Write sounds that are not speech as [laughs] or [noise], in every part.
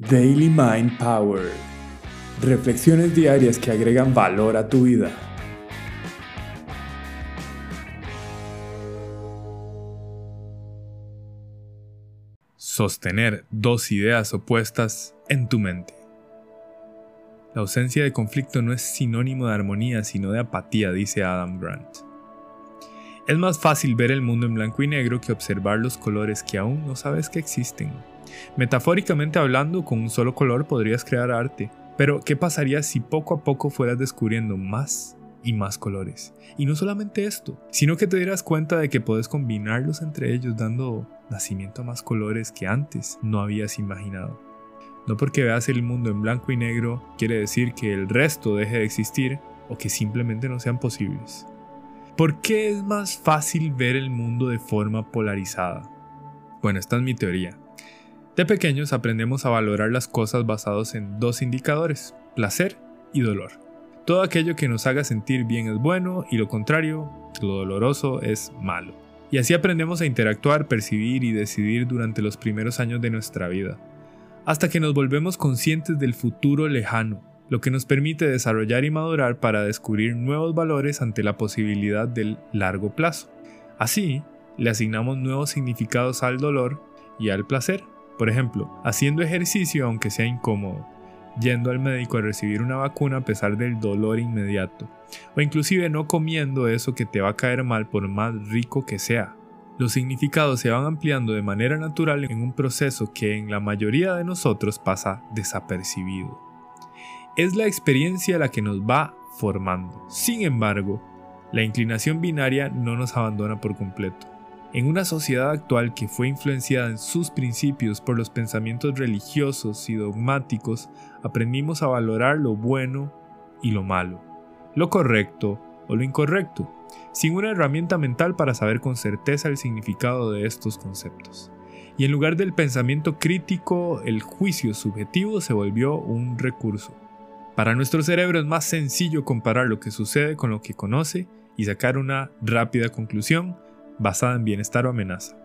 Daily Mind Power. Reflexiones diarias que agregan valor a tu vida. Sostener dos ideas opuestas en tu mente. La ausencia de conflicto no es sinónimo de armonía, sino de apatía, dice Adam Grant. Es más fácil ver el mundo en blanco y negro que observar los colores que aún no sabes que existen. Metafóricamente hablando, con un solo color podrías crear arte, pero ¿qué pasaría si poco a poco fueras descubriendo más y más colores? Y no solamente esto, sino que te dieras cuenta de que puedes combinarlos entre ellos dando nacimiento a más colores que antes no habías imaginado. No porque veas el mundo en blanco y negro quiere decir que el resto deje de existir o que simplemente no sean posibles. ¿Por qué es más fácil ver el mundo de forma polarizada? Bueno, esta es mi teoría. De pequeños aprendemos a valorar las cosas basados en dos indicadores, placer y dolor. Todo aquello que nos haga sentir bien es bueno y lo contrario, lo doloroso es malo. Y así aprendemos a interactuar, percibir y decidir durante los primeros años de nuestra vida, hasta que nos volvemos conscientes del futuro lejano, lo que nos permite desarrollar y madurar para descubrir nuevos valores ante la posibilidad del largo plazo. Así, le asignamos nuevos significados al dolor y al placer. Por ejemplo, haciendo ejercicio aunque sea incómodo, yendo al médico a recibir una vacuna a pesar del dolor inmediato, o inclusive no comiendo eso que te va a caer mal por más rico que sea. Los significados se van ampliando de manera natural en un proceso que en la mayoría de nosotros pasa desapercibido. Es la experiencia la que nos va formando. Sin embargo, la inclinación binaria no nos abandona por completo. En una sociedad actual que fue influenciada en sus principios por los pensamientos religiosos y dogmáticos, aprendimos a valorar lo bueno y lo malo, lo correcto o lo incorrecto, sin una herramienta mental para saber con certeza el significado de estos conceptos. Y en lugar del pensamiento crítico, el juicio subjetivo se volvió un recurso. Para nuestro cerebro es más sencillo comparar lo que sucede con lo que conoce y sacar una rápida conclusión basada en bienestar o amenaza.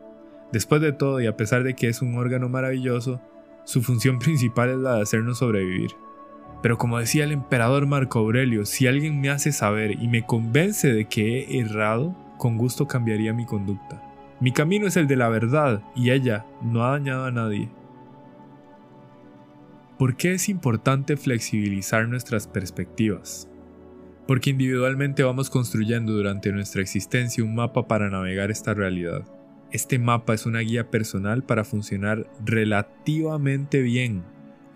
Después de todo, y a pesar de que es un órgano maravilloso, su función [laughs] principal es la de hacernos sobrevivir. Pero como decía el emperador Marco Aurelio, si alguien me hace saber y me convence de que he errado, con gusto cambiaría mi conducta. Mi camino es el de la verdad y ella no ha dañado a nadie. ¿Por qué es importante flexibilizar nuestras perspectivas? porque individualmente vamos construyendo durante nuestra existencia un mapa para navegar esta realidad. Este mapa es una guía personal para funcionar relativamente bien,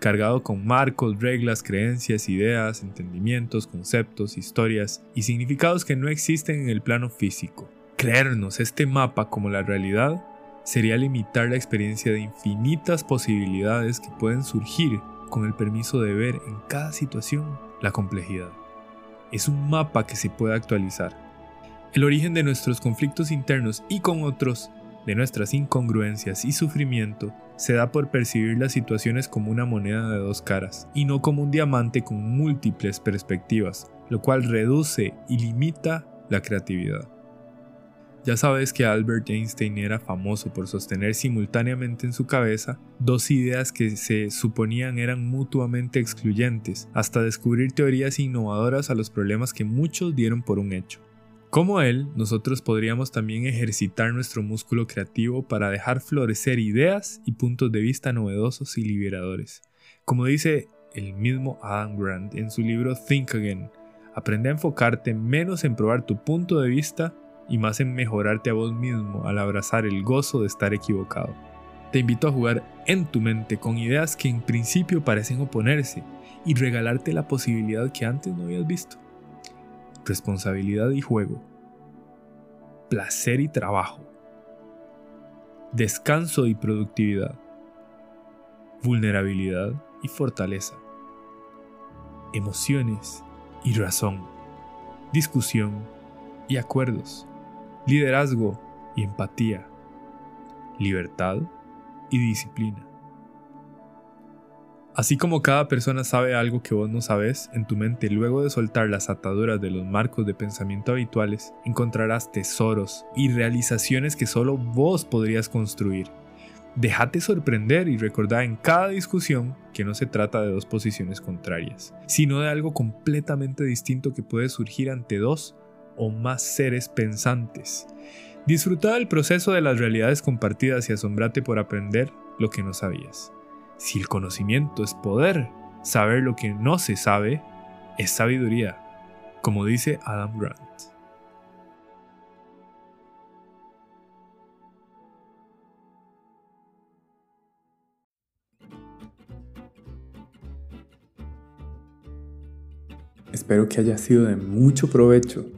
cargado con marcos, reglas, creencias, ideas, entendimientos, conceptos, historias y significados que no existen en el plano físico. Creernos este mapa como la realidad sería limitar la experiencia de infinitas posibilidades que pueden surgir con el permiso de ver en cada situación la complejidad es un mapa que se puede actualizar. El origen de nuestros conflictos internos y con otros, de nuestras incongruencias y sufrimiento, se da por percibir las situaciones como una moneda de dos caras y no como un diamante con múltiples perspectivas, lo cual reduce y limita la creatividad. Ya sabes que Albert Einstein era famoso por sostener simultáneamente en su cabeza dos ideas que se suponían eran mutuamente excluyentes, hasta descubrir teorías innovadoras a los problemas que muchos dieron por un hecho. Como él, nosotros podríamos también ejercitar nuestro músculo creativo para dejar florecer ideas y puntos de vista novedosos y liberadores. Como dice el mismo Adam Grant en su libro Think Again, aprende a enfocarte menos en probar tu punto de vista y más en mejorarte a vos mismo al abrazar el gozo de estar equivocado. Te invito a jugar en tu mente con ideas que en principio parecen oponerse y regalarte la posibilidad que antes no habías visto. Responsabilidad y juego. Placer y trabajo. Descanso y productividad. Vulnerabilidad y fortaleza. Emociones y razón. Discusión y acuerdos liderazgo y empatía, libertad y disciplina. Así como cada persona sabe algo que vos no sabes, en tu mente luego de soltar las ataduras de los marcos de pensamiento habituales, encontrarás tesoros y realizaciones que solo vos podrías construir. Déjate sorprender y recordá en cada discusión que no se trata de dos posiciones contrarias, sino de algo completamente distinto que puede surgir ante dos o más seres pensantes. Disfruta del proceso de las realidades compartidas y asombrate por aprender lo que no sabías. Si el conocimiento es poder, saber lo que no se sabe es sabiduría, como dice Adam Grant. Espero que haya sido de mucho provecho.